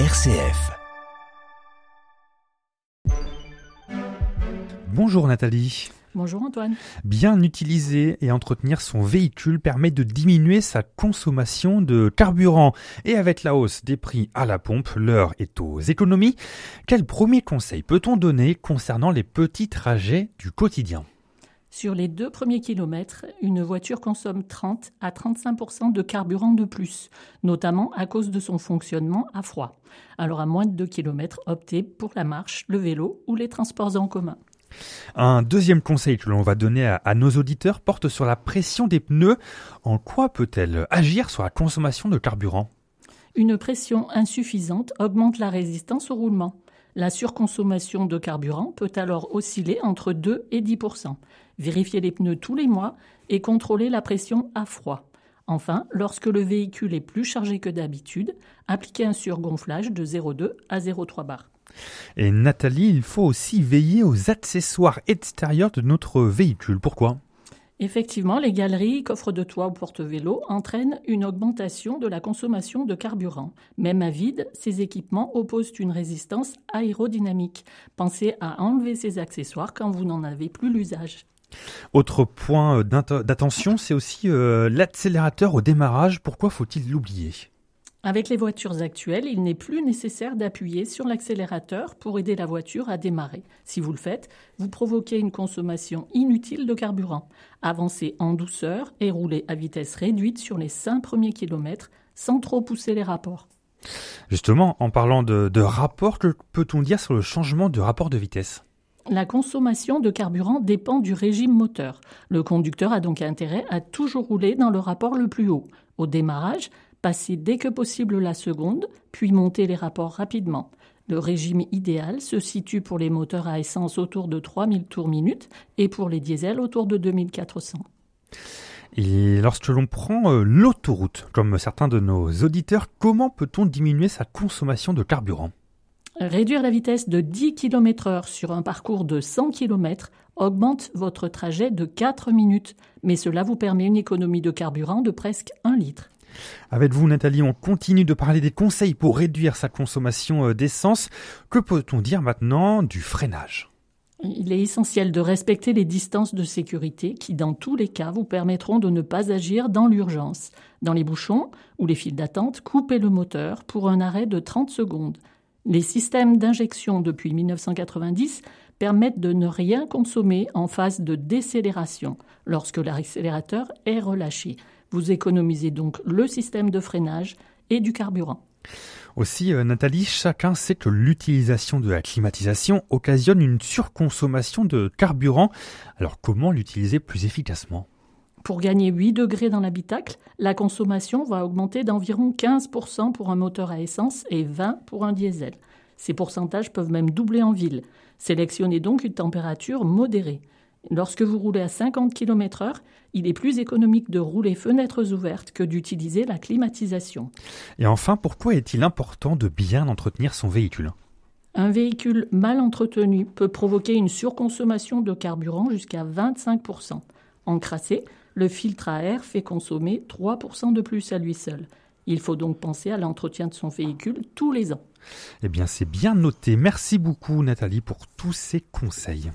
RCF. Bonjour Nathalie. Bonjour Antoine. Bien utiliser et entretenir son véhicule permet de diminuer sa consommation de carburant. Et avec la hausse des prix à la pompe, l'heure est aux économies. Quel premier conseil peut-on donner concernant les petits trajets du quotidien? Sur les deux premiers kilomètres, une voiture consomme 30 à 35% de carburant de plus, notamment à cause de son fonctionnement à froid. Alors à moins de 2 km, optez pour la marche, le vélo ou les transports en commun. Un deuxième conseil que l'on va donner à, à, nos auditeurs porte sur la pression des pneus. En quoi peut-elle agir sur la consommation de carburant? Une pression insuffisante augmente la résistance au roulement. La surconsommation de carburant peut alors osciller entre 2 et 10% Vérifiez les pneus tous les mois et contrôlez la pression à froid. Enfin, lorsque le véhicule est plus chargé que d'habitude, appliquez un surgonflage de 0,2 à 0,3 bar. Et Nathalie, il faut aussi veiller aux accessoires extérieurs de notre véhicule. Pourquoi? Effectivement, les galeries, coffres de toit ou porte-vélo entraînent une augmentation de la consommation de carburant. Même à vide, ces équipements opposent une résistance aérodynamique. Pensez à enlever ces accessoires quand vous n'en avez plus l'usage. Autre point euh, d'attention, c'est aussi euh, l'accélérateur au démarrage. Pourquoi faut-il l'oublier? Avec les voitures actuelles, il n'est plus nécessaire d'appuyer sur l'accélérateur pour aider la voiture à démarrer. Si vous le faites, vous provoquez une consommation inutile de carburant. Avancez en douceur et roulez à vitesse réduite sur les 5 premiers kilomètres sans trop pousser les rapports. Justement, en parlant de, de rapport, que peut-on dire sur le changement de rapport de vitesse? La consommation de carburant dépend du régime moteur. Le conducteur a donc intérêt à toujours rouler dans le rapport le plus haut. Au démarrage, passer dès que possible la seconde, puis monter les rapports rapidement. Le régime idéal se situe pour les moteurs à essence autour de 3000 tours minute et pour les diesels autour de 2400. Et lorsque l'on prend euh, l'autoroute, comme certains de nos auditeurs, comment peut-on diminuer sa consommation de carburant? Réduire la vitesse de 10 km heure sur un parcours de 100 km augmente votre trajet de 4 minutes, mais cela vous permet une économie de carburant de presque 1 litre. Avec vous, Nathalie, on continue de parler des conseils pour réduire sa consommation euh, d'essence. Que peut-on dire maintenant du freinage? Il est essentiel de respecter les distances de sécurité qui, dans tous les cas, vous permettront de ne pas agir dans l'urgence. Dans les bouchons ou les files d'attente, coupez le moteur pour un arrêt de 30 secondes. Les systèmes d'injection depuis 1990 permettent de ne rien consommer en phase de décélération lorsque l'accélérateur est relâché. Vous économisez donc le système de freinage et du carburant. Aussi, euh, Nathalie, chacun sait que l'utilisation de la climatisation occasionne une surconsommation de carburant. Alors comment l'utiliser plus efficacement? Pour gagner 8 degrés dans l'habitacle, la consommation va augmenter d'environ 15% pour un moteur à essence et 20% pour un diesel. Ces pourcentages peuvent même doubler en ville. Sélectionnez donc une température modérée. Lorsque vous roulez à 50 km/h, il est plus économique de rouler fenêtres ouvertes que d'utiliser la climatisation. Et enfin, pourquoi est-il important de bien entretenir son véhicule? Un véhicule mal entretenu peut provoquer une surconsommation de carburant jusqu'à 25%. Encrassé, le filtre à air fait consommer 3% de plus à lui seul. Il faut donc penser à l'entretien de son véhicule tous les ans. Eh bien, c'est bien noté. Merci beaucoup, Nathalie, pour tous ces conseils.